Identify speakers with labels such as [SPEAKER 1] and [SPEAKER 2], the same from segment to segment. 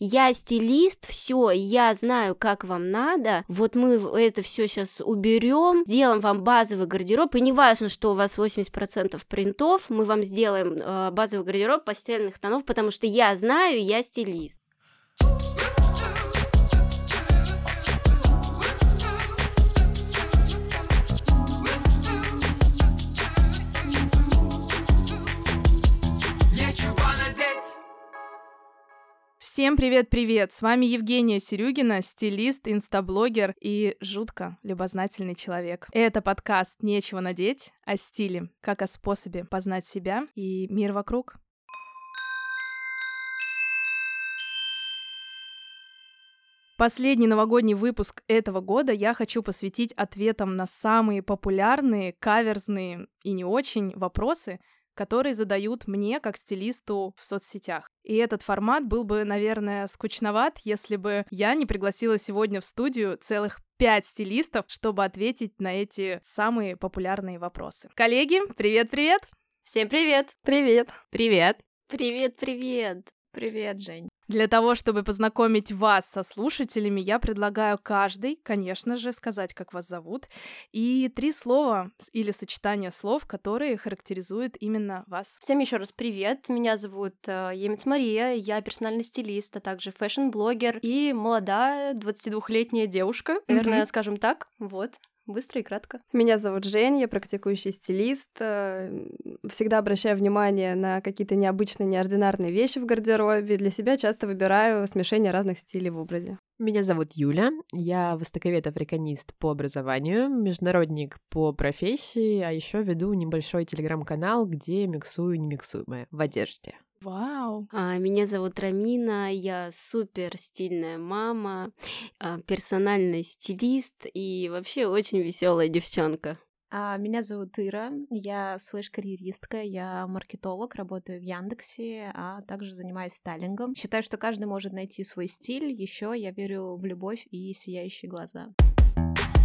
[SPEAKER 1] Я стилист, все, я знаю, как вам надо. Вот мы это все сейчас уберем, сделаем вам базовый гардероб. И не важно, что у вас 80% принтов, мы вам сделаем э, базовый гардероб постельных тонов, потому что я знаю, я стилист.
[SPEAKER 2] Всем привет-привет! С вами Евгения Серюгина, стилист, инстаблогер и жутко любознательный человек. Это подкаст «Нечего надеть» о стиле, как о способе познать себя и мир вокруг. Последний новогодний выпуск этого года я хочу посвятить ответам на самые популярные, каверзные и не очень вопросы, которые задают мне как стилисту в соцсетях. И этот формат был бы, наверное, скучноват, если бы я не пригласила сегодня в студию целых пять стилистов, чтобы ответить на эти самые популярные вопросы. Коллеги, привет-привет!
[SPEAKER 3] Всем привет!
[SPEAKER 4] Привет!
[SPEAKER 3] Привет!
[SPEAKER 1] Привет-привет!
[SPEAKER 4] Привет, Жень!
[SPEAKER 2] Для того, чтобы познакомить вас со слушателями, я предлагаю каждый, конечно же, сказать, как вас зовут, и три слова или сочетание слов, которые характеризуют именно вас.
[SPEAKER 3] Всем еще раз привет. Меня зовут э, Емец Мария, я персональный стилист, а также фэшн-блогер и молодая 22-летняя девушка, наверное, mm-hmm. скажем так. Вот. Быстро и кратко.
[SPEAKER 4] Меня зовут Жень, я практикующий стилист. Э, всегда обращаю внимание на какие-то необычные, неординарные вещи в гардеробе. Для себя часто выбираю смешение разных стилей в образе.
[SPEAKER 5] Меня зовут Юля, я востоковед-африканист по образованию, международник по профессии, а еще веду небольшой телеграм-канал, где миксую немиксуемое в одежде.
[SPEAKER 2] Вау!
[SPEAKER 1] А, меня зовут Рамина, я супер стильная мама, а, персональный стилист и вообще очень веселая девчонка.
[SPEAKER 6] А, меня зовут Ира, я слэш-карьеристка, я маркетолог, работаю в Яндексе, а также занимаюсь стайлингом. Считаю, что каждый может найти свой стиль, еще я верю в любовь и сияющие глаза.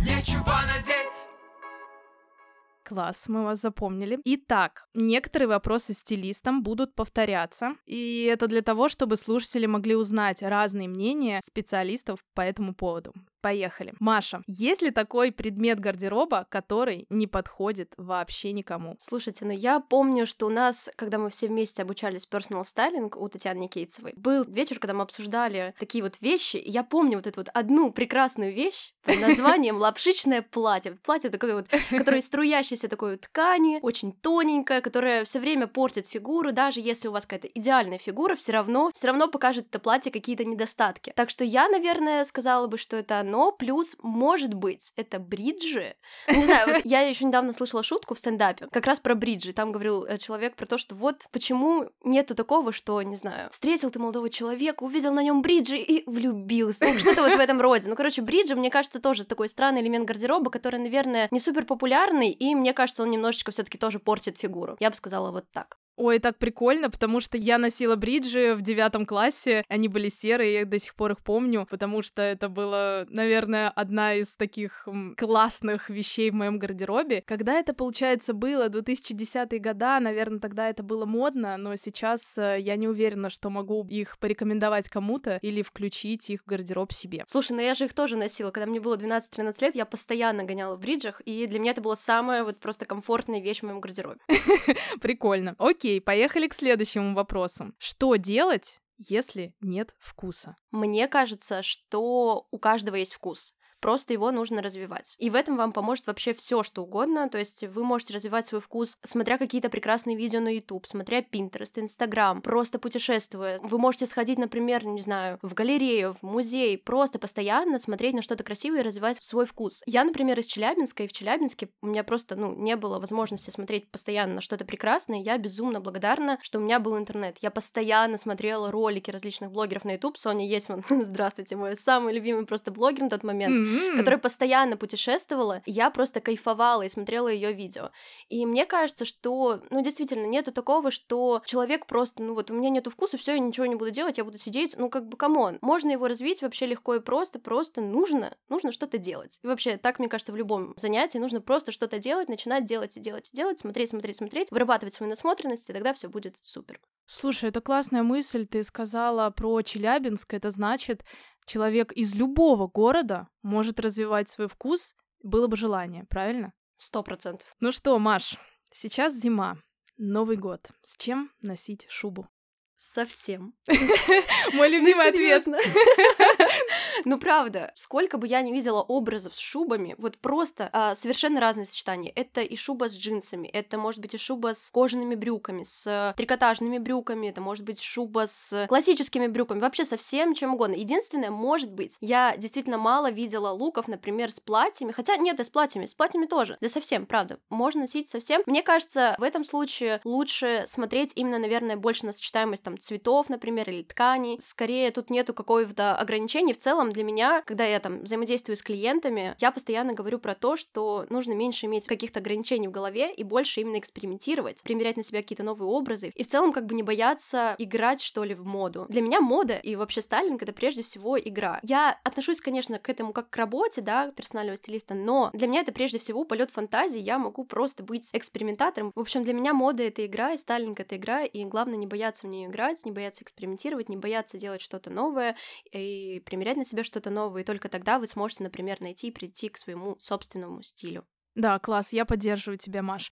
[SPEAKER 6] Нечего надеть
[SPEAKER 2] Класс, мы вас запомнили. Итак, некоторые вопросы стилистам будут повторяться, и это для того, чтобы слушатели могли узнать разные мнения специалистов по этому поводу. Поехали. Маша, есть ли такой предмет гардероба, который не подходит вообще никому?
[SPEAKER 3] Слушайте, ну я помню, что у нас, когда мы все вместе обучались personal styling у Татьяны Никейцевой, был вечер, когда мы обсуждали такие вот вещи, и я помню вот эту вот одну прекрасную вещь под названием лапшичное платье. Платье такое вот, которое из струящейся такой вот ткани, очень тоненькое, которое все время портит фигуру, даже если у вас какая-то идеальная фигура, все равно, все равно покажет это платье какие-то недостатки. Так что я, наверное, сказала бы, что это но плюс, может быть, это бриджи. Не знаю, вот я еще недавно слышала шутку в стендапе, как раз про бриджи. Там говорил э, человек про то, что вот почему нету такого, что, не знаю, встретил ты молодого человека, увидел на нем бриджи и влюбился. Ну, что-то вот в этом роде. Ну, короче, бриджи, мне кажется, тоже такой странный элемент гардероба, который, наверное, не супер популярный, и мне кажется, он немножечко все-таки тоже портит фигуру. Я бы сказала вот так.
[SPEAKER 2] Ой, так прикольно, потому что я носила бриджи в девятом классе, они были серые, я до сих пор их помню, потому что это было, наверное, одна из таких классных вещей в моем гардеробе. Когда это, получается, было 2010-е года, наверное, тогда это было модно, но сейчас э, я не уверена, что могу их порекомендовать кому-то или включить их в гардероб себе.
[SPEAKER 3] Слушай, ну я же их тоже носила, когда мне было 12-13 лет, я постоянно гоняла в бриджах, и для меня это была самая вот просто комфортная вещь в моем гардеробе.
[SPEAKER 2] Прикольно. Окей, Окей, поехали к следующему вопросу. Что делать, если нет вкуса?
[SPEAKER 3] Мне кажется, что у каждого есть вкус просто его нужно развивать. И в этом вам поможет вообще все, что угодно, то есть вы можете развивать свой вкус, смотря какие-то прекрасные видео на YouTube, смотря Pinterest, Instagram, просто путешествуя. Вы можете сходить, например, не знаю, в галерею, в музей, просто постоянно смотреть на что-то красивое и развивать свой вкус. Я, например, из Челябинска, и в Челябинске у меня просто, ну, не было возможности смотреть постоянно на что-то прекрасное, я безумно благодарна, что у меня был интернет. Я постоянно смотрела ролики различных блогеров на YouTube, Соня Есман, здравствуйте, мой самый любимый просто блогер на тот момент. Mm-hmm
[SPEAKER 2] М.
[SPEAKER 3] которая постоянно путешествовала, я просто кайфовала и смотрела ее видео. И мне кажется, что, ну, действительно, нету такого, что человек просто, ну, вот у меня нету вкуса, все, я ничего не буду делать, я буду сидеть, ну, как бы, come on, можно его развить вообще легко и просто, просто нужно, нужно что-то делать. И вообще, так, мне кажется, в любом занятии нужно просто что-то делать, начинать делать и делать и делать, смотреть, смотреть, смотреть, вырабатывать свою насмотренность, и тогда все будет супер.
[SPEAKER 2] Слушай, это классная мысль. Ты сказала про Челябинск. Это значит, человек из любого города может развивать свой вкус, было бы желание, правильно?
[SPEAKER 3] Сто процентов.
[SPEAKER 2] Ну что, Маш, сейчас зима, Новый год. С чем носить шубу?
[SPEAKER 3] Совсем.
[SPEAKER 2] Мой любимый
[SPEAKER 3] Ну,
[SPEAKER 2] ответ.
[SPEAKER 3] Ну, правда, сколько бы я не видела образов с шубами, вот просто а, совершенно разные сочетания. Это и шуба с джинсами, это может быть и шуба с кожаными брюками, с трикотажными брюками, это может быть шуба с классическими брюками, вообще со всем чем угодно. Единственное, может быть, я действительно мало видела луков, например, с платьями, хотя нет, и с платьями, с платьями тоже, да совсем, правда, можно носить совсем. Мне кажется, в этом случае лучше смотреть именно, наверное, больше на сочетаемость там цветов, например, или тканей. Скорее, тут нету какого-то ограничения. В целом, для меня, когда я там взаимодействую с клиентами, я постоянно говорю про то, что нужно меньше иметь каких-то ограничений в голове и больше именно экспериментировать, примерять на себя какие-то новые образы и в целом как бы не бояться играть, что ли, в моду. Для меня мода и вообще стайлинг — это прежде всего игра. Я отношусь, конечно, к этому как к работе, да, персонального стилиста, но для меня это прежде всего полет фантазии, я могу просто быть экспериментатором. В общем, для меня мода — это игра, и стайлинг — это игра, и главное не бояться в нее играть, не бояться экспериментировать, не бояться делать что-то новое и примерять на себя что-то новое, и только тогда вы сможете, например, найти и прийти к своему собственному стилю.
[SPEAKER 2] Да, класс, я поддерживаю тебя, Маш.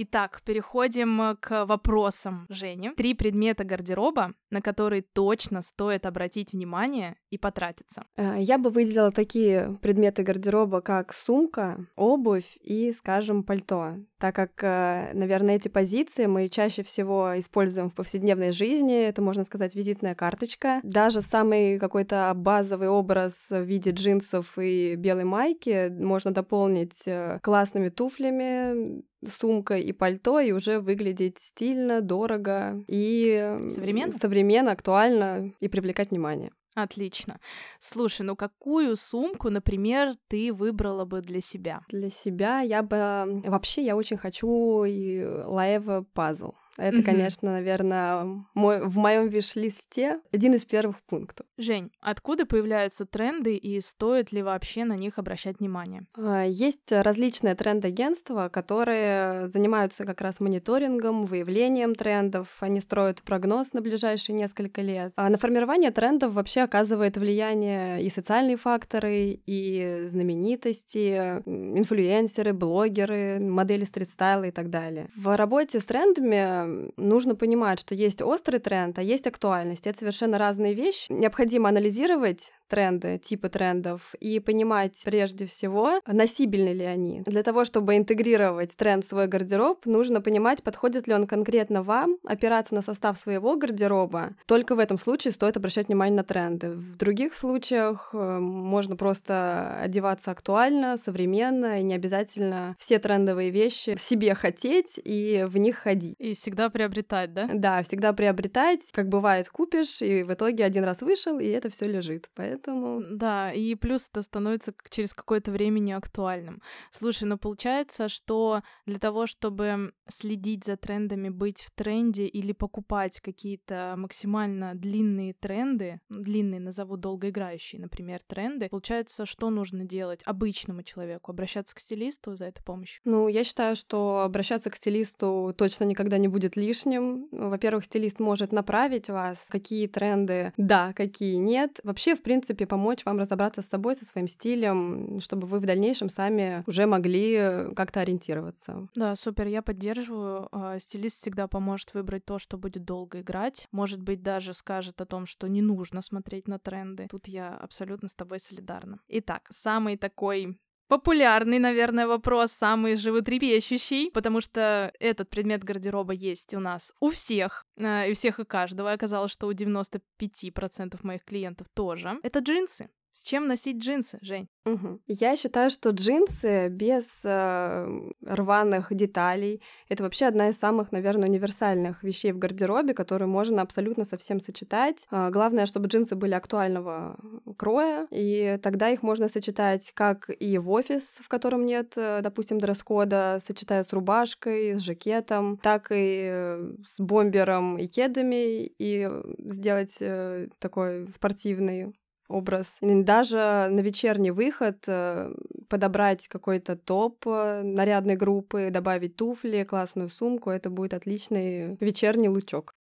[SPEAKER 2] Итак, переходим к вопросам Жени. Три предмета гардероба, на которые точно стоит обратить внимание и потратиться.
[SPEAKER 4] Э, Я бы выделила такие предметы гардероба, как сумка, обувь и, скажем, пальто, так как, э, наверное, эти позиции мы чаще всего используем в повседневной жизни. Это, можно сказать, визитная карточка. Даже самый какой-то базовый образ в виде джинсов и белой майки можно дополнить э, классными туфлями, сумкой и пальто, и уже выглядеть стильно, дорого и э,
[SPEAKER 2] Современно?
[SPEAKER 4] современно, актуально и привлекать внимание.
[SPEAKER 2] Отлично. Слушай, ну какую сумку, например, ты выбрала бы для себя?
[SPEAKER 4] Для себя я бы... Вообще, я очень хочу и Лаева пазл. Это,
[SPEAKER 2] Мгм.
[SPEAKER 4] конечно, наверное, мой, в моем виш-листе один из первых пунктов.
[SPEAKER 2] Жень, откуда появляются тренды и стоит ли вообще на них обращать внимание?
[SPEAKER 4] А, Есть различные тренд-агентства, которые занимаются как раз мониторингом, выявлением трендов. Они строят прогноз на ближайшие несколько лет. А на формирование трендов вообще оказывает влияние и социальные факторы, и знаменитости, инфлюенсеры, блогеры, модели стрит-стайла и так далее. В работе с трендами нужно понимать, что есть острый тренд, а есть актуальность. Это совершенно разные вещи. Необходимо анализировать тренды, типы трендов и понимать прежде всего, носибельны ли они. Для того, чтобы интегрировать тренд в свой гардероб, нужно понимать, подходит ли он конкретно вам, опираться на состав своего гардероба. Только в этом случае стоит обращать внимание на тренды. В других случаях э, можно просто одеваться актуально, современно, и не обязательно все трендовые вещи себе хотеть и в них ходить.
[SPEAKER 2] И всегда приобретать, да?
[SPEAKER 4] Да, всегда приобретать, как бывает, купишь, и в итоге один раз вышел, и это все лежит. Поэтому
[SPEAKER 2] Да, и плюс это становится через какое-то время неактуальным. Слушай, ну получается, что для того, чтобы следить за трендами, быть в тренде или покупать какие-то максимально длинные тренды, ну, длинные назову долгоиграющие, например, тренды, получается, что нужно делать обычному человеку? Обращаться к стилисту за этой помощью?
[SPEAKER 4] Ну, я считаю, что обращаться к стилисту точно никогда не будет лишним. Во-первых, стилист может направить вас, какие тренды да, какие нет. Вообще, в принципе, помочь вам разобраться с собой, со своим стилем, чтобы вы в дальнейшем сами уже могли как-то ориентироваться.
[SPEAKER 2] Да, супер, я поддерживаю. А, Стилист всегда поможет выбрать то, что будет долго играть. Может быть, даже скажет о том, что не нужно смотреть на тренды. Тут я абсолютно с тобой солидарна. Итак, самый такой Популярный, наверное, вопрос, самый животрепещущий, потому что этот предмет гардероба есть у нас у всех, э, и всех и каждого. Оказалось, что у 95% моих клиентов тоже. Это джинсы. С чем носить джинсы, Жень?
[SPEAKER 4] Угу. Я считаю, что джинсы без э, рваных деталей это вообще одна из самых, наверное, универсальных вещей в гардеробе, которую можно абсолютно со всем сочетать. А, главное, чтобы джинсы были актуального кроя, и тогда их можно сочетать как и в офис, в котором нет, э, допустим, дресс-кода, сочетая с рубашкой, с жакетом, так и э, с бомбером и кедами, и сделать э, такой спортивный образ. Даже на вечерний выход э, подобрать какой-то топ э, нарядной группы, добавить туфли, классную сумку, это будет отличный вечерний лучок.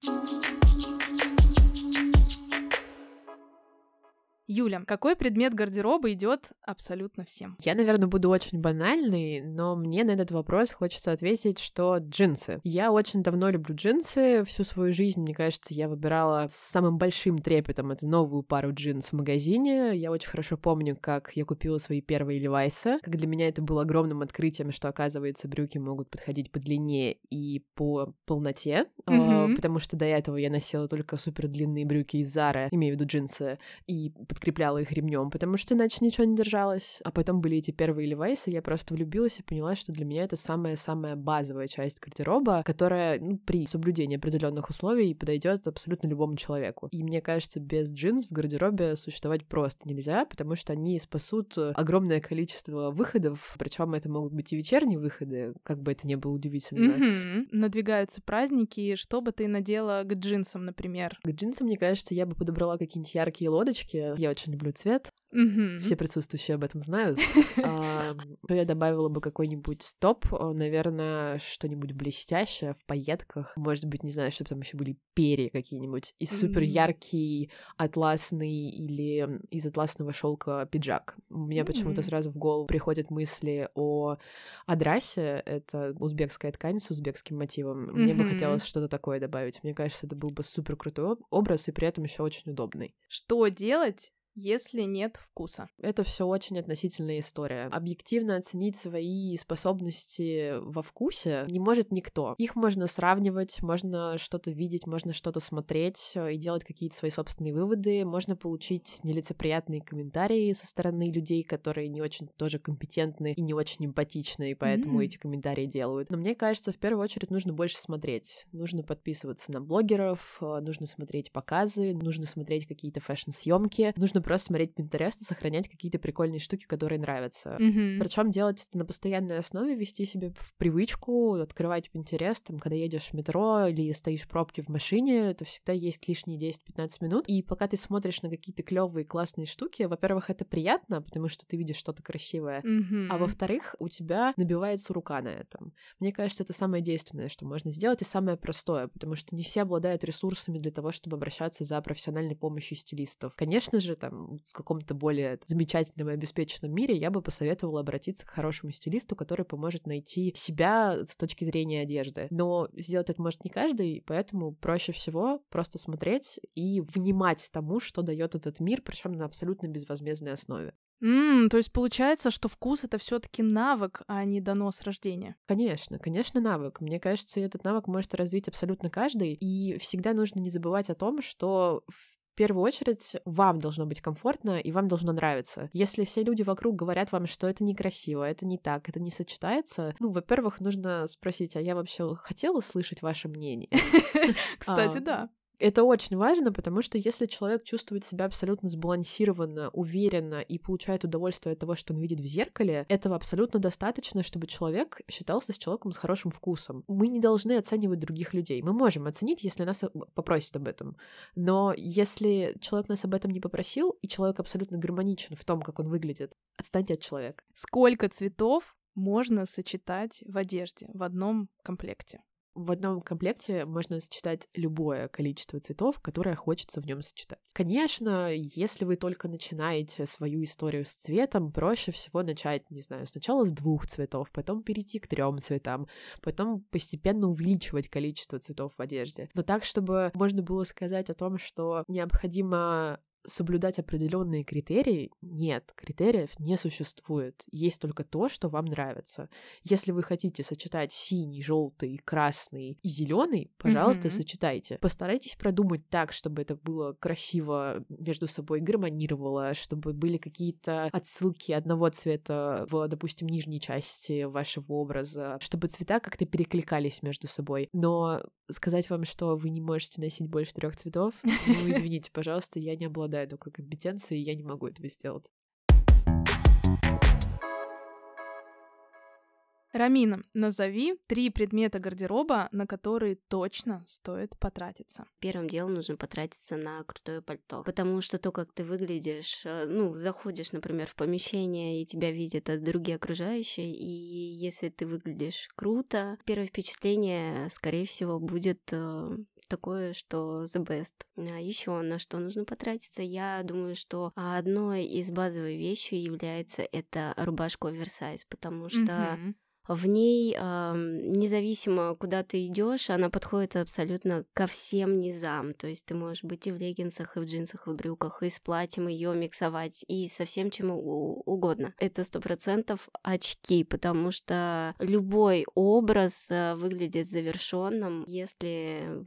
[SPEAKER 2] Юля, какой предмет гардероба идет абсолютно всем?
[SPEAKER 5] Я, наверное, буду очень банальный, но мне на этот вопрос хочется ответить, что джинсы. Я очень давно люблю джинсы. Всю свою жизнь, мне кажется, я выбирала с самым большим трепетом эту новую пару джинс в магазине. Я очень хорошо помню, как я купила свои первые левайсы, как для меня это было огромным открытием, что, оказывается, брюки могут подходить по длине и по полноте, mm-hmm. потому что до этого я носила только супер длинные брюки из Зары, имею в виду джинсы, и подкрепляла их ремнем, потому что иначе ничего не держалось. А потом были эти первые левайсы, я просто влюбилась и поняла, что для меня это самая-самая базовая часть гардероба, которая ну, при соблюдении определенных условий подойдет абсолютно любому человеку. И мне кажется, без джинс в гардеробе существовать просто нельзя, потому что они спасут огромное количество выходов, причем это могут быть и вечерние выходы, как бы это ни было удивительно.
[SPEAKER 2] Mm-hmm. Надвигаются праздники, что бы ты надела к джинсам, например?
[SPEAKER 5] К джинсам, мне кажется, я бы подобрала какие-нибудь яркие лодочки. Я очень люблю цвет.
[SPEAKER 2] Mm-hmm.
[SPEAKER 5] Все присутствующие об этом знают. а, я добавила бы какой-нибудь топ, наверное, что-нибудь блестящее в пайетках. Может быть, не знаю, чтобы там еще были перья какие-нибудь. И супер яркий атласный или из атласного шелка пиджак. У меня почему-то сразу в голову приходят мысли о адрасе. Это узбекская ткань с узбекским мотивом. Мне бы хотелось что-то такое добавить. Мне кажется, это был бы супер крутой образ и при этом еще очень удобный.
[SPEAKER 2] Что делать, если нет вкуса.
[SPEAKER 5] Это все очень относительная история. Объективно оценить свои способности во вкусе не может никто. Их можно сравнивать, можно что-то видеть, можно что-то смотреть э, и делать какие-то свои собственные выводы. Можно получить нелицеприятные комментарии со стороны людей, которые не очень тоже компетентны и не очень эмпатичны, и поэтому mm-hmm. эти комментарии делают. Но мне кажется, в первую очередь нужно больше смотреть. Нужно подписываться на блогеров, э, нужно смотреть показы, нужно смотреть какие-то фэшн-съемки, нужно просто смотреть Pinterest и сохранять какие-то прикольные штуки, которые нравятся.
[SPEAKER 2] Mm-hmm.
[SPEAKER 5] Причем делать это на постоянной основе, вести себе в привычку, открывать Pinterest, там, когда едешь в метро или стоишь в пробке в машине, это всегда есть лишние 10-15 минут. И пока ты смотришь на какие-то клевые классные штуки, во-первых, это приятно, потому что ты видишь что-то красивое,
[SPEAKER 2] mm-hmm.
[SPEAKER 5] а во-вторых, у тебя набивается рука на этом. Мне кажется, это самое действенное, что можно сделать, и самое простое, потому что не все обладают ресурсами для того, чтобы обращаться за профессиональной помощью стилистов. Конечно же, там в каком-то более замечательном и обеспеченном мире, я бы посоветовала обратиться к хорошему стилисту, который поможет найти себя с точки зрения одежды. Но сделать это может не каждый, поэтому проще всего просто смотреть и внимать тому, что дает этот мир, причем на абсолютно безвозмездной основе.
[SPEAKER 2] Mm, то есть получается, что вкус это все-таки навык, а не донос рождения.
[SPEAKER 5] Конечно, конечно, навык. Мне кажется, этот навык может развить абсолютно каждый. И всегда нужно не забывать о том, что в первую очередь вам должно быть комфортно и вам должно нравиться. Если все люди вокруг говорят вам, что это некрасиво, это не так, это не сочетается, ну, во-первых, нужно спросить, а я вообще хотела слышать ваше мнение?
[SPEAKER 2] Кстати, да.
[SPEAKER 5] Это очень важно, потому что если человек чувствует себя абсолютно сбалансированно, уверенно и получает удовольствие от того, что он видит в зеркале, этого абсолютно достаточно, чтобы человек считался с человеком с хорошим вкусом. Мы не должны оценивать других людей. Мы можем оценить, если нас попросят об этом. Но если человек нас об этом не попросил, и человек абсолютно гармоничен в том, как он выглядит, отстаньте от человека.
[SPEAKER 2] Сколько цветов можно сочетать в одежде в одном комплекте?
[SPEAKER 5] В одном комплекте можно сочетать любое количество цветов, которое хочется в нем сочетать. Конечно, если вы только начинаете свою историю с цветом, проще всего начать, не знаю, сначала с двух цветов, потом перейти к трем цветам, потом постепенно увеличивать количество цветов в одежде. Но так, чтобы можно было сказать о том, что необходимо соблюдать определенные критерии, нет, критериев не существует. Есть только то, что вам нравится. Если вы хотите сочетать синий, желтый, красный и зеленый, пожалуйста, mm-hmm. сочетайте. Постарайтесь продумать так, чтобы это было красиво между собой гармонировало, чтобы были какие-то отсылки одного цвета в, допустим, нижней части вашего образа, чтобы цвета как-то перекликались между собой. Но сказать вам, что вы не можете носить больше трех цветов, ну, извините, пожалуйста, я не обладаю такой компетенцией, я не могу этого сделать.
[SPEAKER 2] Рамина, назови три предмета гардероба, на которые точно стоит потратиться.
[SPEAKER 1] Первым делом нужно потратиться на крутое пальто, потому что то, как ты выглядишь, э, ну, заходишь, например, в помещение, и тебя видят другие окружающие, и если ты выглядишь круто, первое впечатление, скорее всего, будет э, такое, что the best. А еще на что нужно потратиться? Я думаю, что одной из базовых вещей является это рубашка оверсайз, потому что mm-hmm в ней, независимо куда ты идешь, она подходит абсолютно ко всем низам. То есть ты можешь быть и в леггинсах, и в джинсах, и в брюках, и с платьем ее миксовать, и со всем чем угодно. Это сто процентов очки, потому что любой образ э, выглядит завершенным, если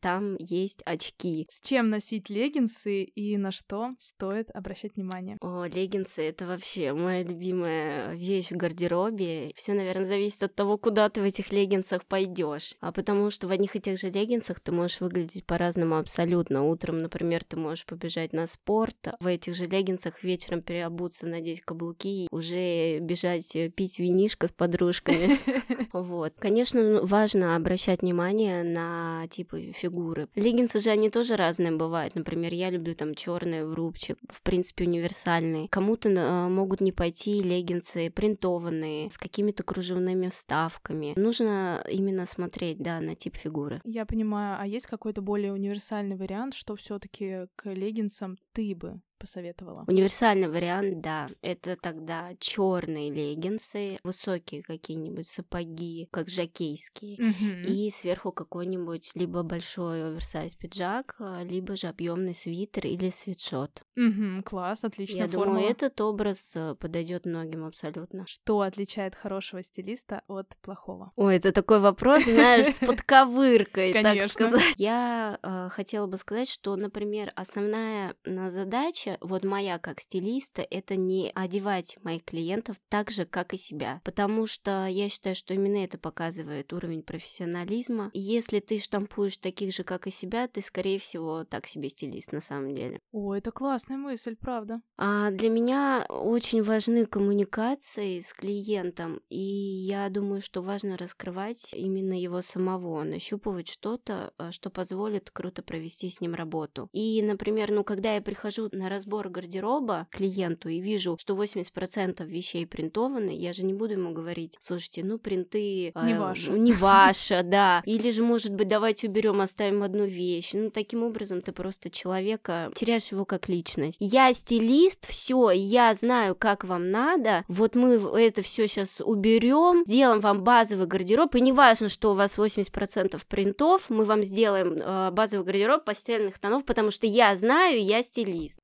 [SPEAKER 1] там есть очки.
[SPEAKER 2] С чем носить леггинсы и на что стоит обращать внимание?
[SPEAKER 1] О, леггинсы — это вообще моя любимая вещь в гардеробе. Все, наверное, зависит от того, куда ты в этих леггинсах пойдешь. А потому что в одних и тех же леггинсах ты можешь выглядеть по-разному абсолютно. Утром, например, ты можешь побежать на спорт, в этих же леггинсах вечером переобуться, надеть каблуки, уже бежать э, пить винишко с подружками. Вот. Конечно, важно обращать внимание на типы фигуры. Леггинсы же они тоже разные бывают. Например, я люблю там черные в рубчик, в принципе универсальные. Кому-то э, могут не пойти леггинсы принтованные с какими-то кружевными вставками. Нужно именно смотреть, да, на тип фигуры.
[SPEAKER 2] Я понимаю, а есть какой-то более универсальный вариант, что все-таки к леггинсам ты бы посоветовала?
[SPEAKER 1] Универсальный вариант, да. Это тогда черные леггинсы, высокие какие-нибудь сапоги, как жакейские,
[SPEAKER 2] mm-hmm.
[SPEAKER 1] и сверху какой-нибудь либо большой оверсайз пиджак, а, либо же объемный свитер или свитшот.
[SPEAKER 2] Mm-hmm, класс, отличная
[SPEAKER 1] Я
[SPEAKER 2] формула.
[SPEAKER 1] думаю, этот образ э, подойдет многим абсолютно.
[SPEAKER 2] Что отличает хорошего стилиста от плохого?
[SPEAKER 1] Ой, это такой вопрос, знаешь, с подковыркой, так сказать. Я э, хотела бы сказать, что, например, основная задача вот моя как стилиста, это не одевать моих клиентов так же, как и себя. Потому что я считаю, что именно это показывает уровень профессионализма. Если ты штампуешь таких же, как и себя, ты, скорее всего, так себе стилист на самом деле.
[SPEAKER 2] О, это классная мысль, правда.
[SPEAKER 1] А для меня очень важны коммуникации с клиентом, и я думаю, что важно раскрывать именно его самого, нащупывать что-то, а, что позволит круто провести с ним работу. И, например, ну, когда я прихожу на раз разбор гардероба клиенту и вижу, что 80% вещей принтованы, я же не буду ему говорить, слушайте, ну принты...
[SPEAKER 2] Не э, ваши.
[SPEAKER 1] Не ваша, да. Или же, может быть, давайте уберем, оставим одну вещь. Ну, таким образом ты просто человека теряешь его как личность. Я стилист, все, я знаю, как вам надо. Вот мы это все сейчас уберем, сделаем вам базовый гардероб, и неважно, что у вас 80% принтов, мы вам сделаем э, базовый гардероб постельных тонов, потому что я знаю, я стилист.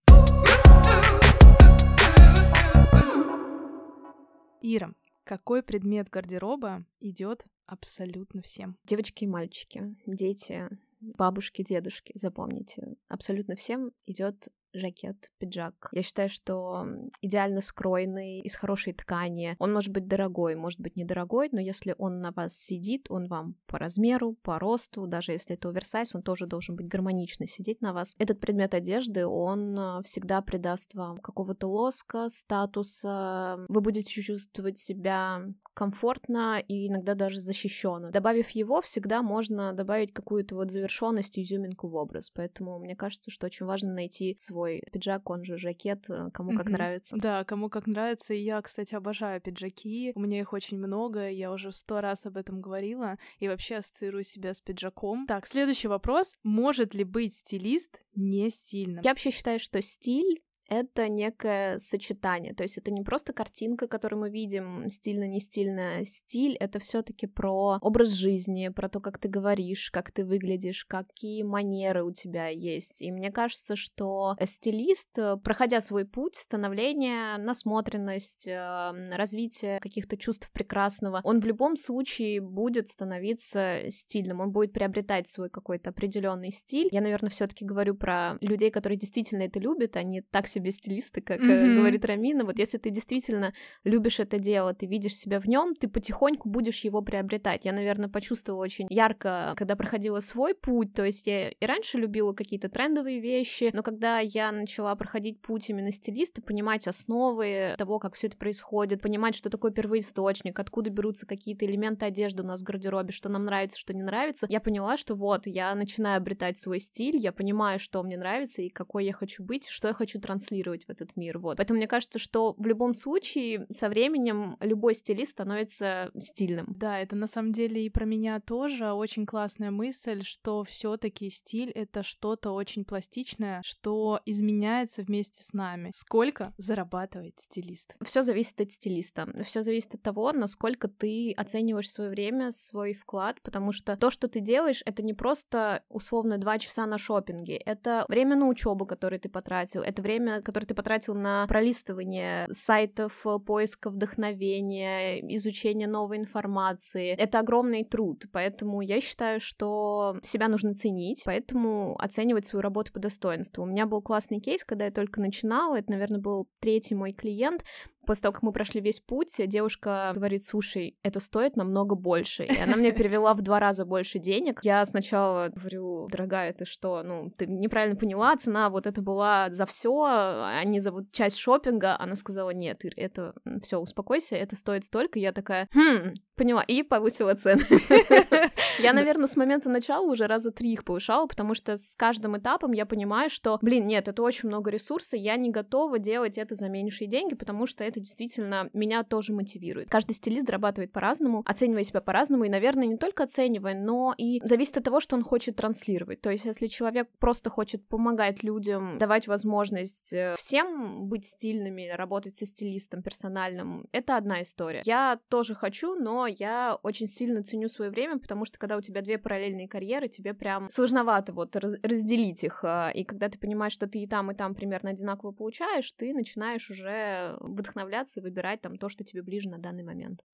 [SPEAKER 2] Ира, какой предмет гардероба идет абсолютно всем?
[SPEAKER 6] Девочки и мальчики, дети, бабушки, дедушки, запомните, абсолютно всем идет жакет, пиджак. Я считаю, что идеально скроенный, из хорошей ткани. Он может быть дорогой, может быть недорогой, но если он на вас сидит, он вам по размеру, по росту, даже если это оверсайз, он тоже должен быть гармонично сидеть на вас. Этот предмет одежды, он а, всегда придаст вам какого-то лоска, статуса. Вы будете чувствовать себя комфортно и иногда даже защищенно. Добавив его, всегда можно добавить какую-то вот завершенность, изюминку в образ. Поэтому мне кажется, что очень важно найти свой свой пиджак, он же жакет, э, кому как нравится.
[SPEAKER 2] Да, кому как нравится. И я, кстати, обожаю пиджаки. У меня их очень много, я уже сто раз об этом говорила. И вообще ассоциирую себя с пиджаком. Так, следующий вопрос. Может ли быть стилист не стильным?
[SPEAKER 6] Я вообще считаю, что стиль это некое сочетание. То есть это не просто картинка, которую мы видим, стильно, не стильно. Стиль — это все таки про образ жизни, про то, как ты говоришь, как ты выглядишь, какие манеры у тебя есть. И мне кажется, что стилист, э, проходя свой путь становления, насмотренность, э, развитие каких-то чувств прекрасного, он в любом случае будет становиться стильным, он будет приобретать свой какой-то определенный стиль. Я, наверное, все-таки говорю про людей, которые действительно это любят, не так себе стилисты, как mm-hmm. говорит Рамина. Вот если ты действительно любишь это дело, ты видишь себя в нем, ты потихоньку будешь его приобретать. Я, наверное, почувствовала очень ярко, когда проходила свой путь. То есть я и раньше любила какие-то трендовые вещи, но когда я начала проходить путь именно стилиста, понимать основы того, как все это происходит, понимать, что такое первоисточник, откуда берутся какие-то элементы одежды у нас в гардеробе, что нам нравится, что не нравится, я поняла, что вот, я начинаю обретать свой стиль, я понимаю, что мне нравится и какой я хочу быть, что я хочу транслировать в этот мир, вот. Поэтому мне кажется, что в любом случае со временем любой стилист становится стильным.
[SPEAKER 2] Да, это на самом деле и про меня тоже очень классная мысль, что все таки стиль — это что-то очень пластичное, что изменяется вместе с нами. Сколько зарабатывает стилист?
[SPEAKER 6] Все зависит от стилиста. Все зависит от того, насколько ты оцениваешь свое время, свой вклад, потому что то, что ты делаешь, это не просто условно два часа на шопинге, это время на учебу, которое ты потратил, это время, которое ты потратил на пролистывание сайтов, поиска вдохновения, изучение новой информации. Это огромный труд, поэтому я считаю, что себя нужно ценить, поэтому оценивать свою работу по достоинству. У меня был классный кейс, когда я только начинала, это, наверное, был третий мой клиент, после того, как мы прошли весь путь, девушка говорит, слушай, это стоит намного больше. И она мне перевела в два раза больше денег. Я сначала говорю, дорогая, ты что, ну, ты неправильно поняла, цена вот это была за все, а не за вот часть шопинга. Она сказала, нет, Ир, это все, успокойся, это стоит столько. Я такая, хм, поняла, и повысила цены. Я, наверное, с момента начала уже раза три их повышала, потому что с каждым этапом я понимаю, что, блин, нет, это очень много ресурсов, я не готова делать это за меньшие деньги, потому что это действительно меня тоже мотивирует. Каждый стилист зарабатывает по-разному, оценивая себя по-разному, и, наверное, не только оценивая, но и зависит от того, что он хочет транслировать. То есть, если человек просто хочет помогать людям, давать возможность э, всем быть стильными, работать со стилистом персональным, это одна история. Я тоже хочу, но я очень сильно ценю свое время, потому что когда у тебя две параллельные карьеры, тебе прям сложновато вот раз разделить их. А, и когда ты понимаешь, что ты и там, и там примерно одинаково получаешь, ты начинаешь уже вдохновляться и выбирать там то, что тебе ближе на данный момент.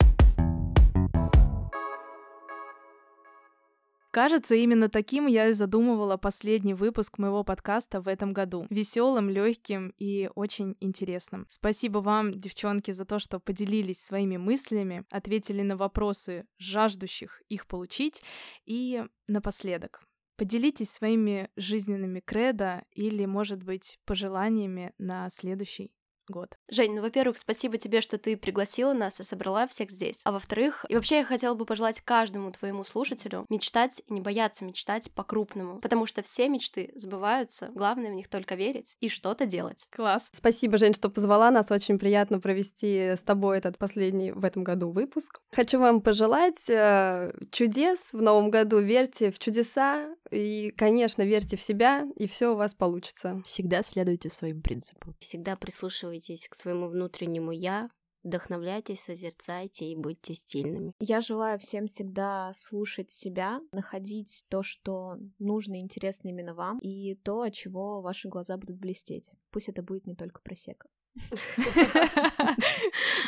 [SPEAKER 2] Кажется, именно таким я и задумывала последний выпуск моего подкаста в этом году. Веселым, легким и очень интересным. Спасибо вам, девчонки, за то, что поделились своими мыслями, ответили на вопросы жаждущих их получить. И напоследок, Поделитесь своими жизненными кредо или, может быть, пожеланиями на следующий год.
[SPEAKER 3] Жень, ну, во-первых, спасибо тебе, что ты пригласила нас и собрала всех здесь. А во-вторых, и вообще я хотела бы пожелать каждому твоему слушателю мечтать и не бояться мечтать по-крупному, потому что все мечты сбываются, главное в них только верить и что-то делать.
[SPEAKER 2] Класс.
[SPEAKER 4] Спасибо, Жень, что позвала нас, очень приятно провести с тобой этот последний в этом году выпуск. Хочу вам пожелать э, чудес в новом году, верьте в чудеса и, конечно, верьте в себя, и все у вас получится.
[SPEAKER 5] Всегда следуйте своим принципам.
[SPEAKER 1] Всегда прислушивайтесь к своему внутреннему «я», вдохновляйтесь, созерцайте и будьте стильными.
[SPEAKER 6] Я желаю всем всегда слушать себя, находить то, что нужно и интересно именно вам, и то, от чего ваши глаза будут блестеть. Пусть это будет не только просека.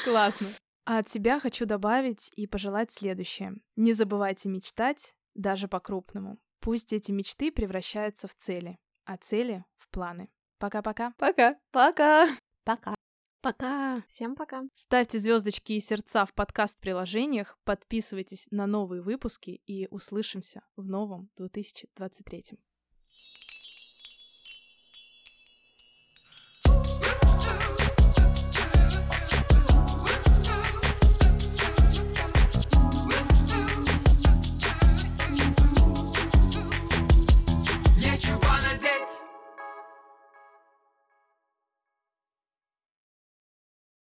[SPEAKER 2] Классно. А от себя хочу добавить и пожелать следующее. Не забывайте мечтать, даже по-крупному. Пусть эти мечты превращаются в цели, а цели — в планы. Пока-пока.
[SPEAKER 3] Пока. Пока.
[SPEAKER 6] Пока.
[SPEAKER 1] Пока.
[SPEAKER 6] Всем пока.
[SPEAKER 2] Ставьте звездочки и сердца в подкаст-приложениях, подписывайтесь на новые выпуски и услышимся в новом 2023.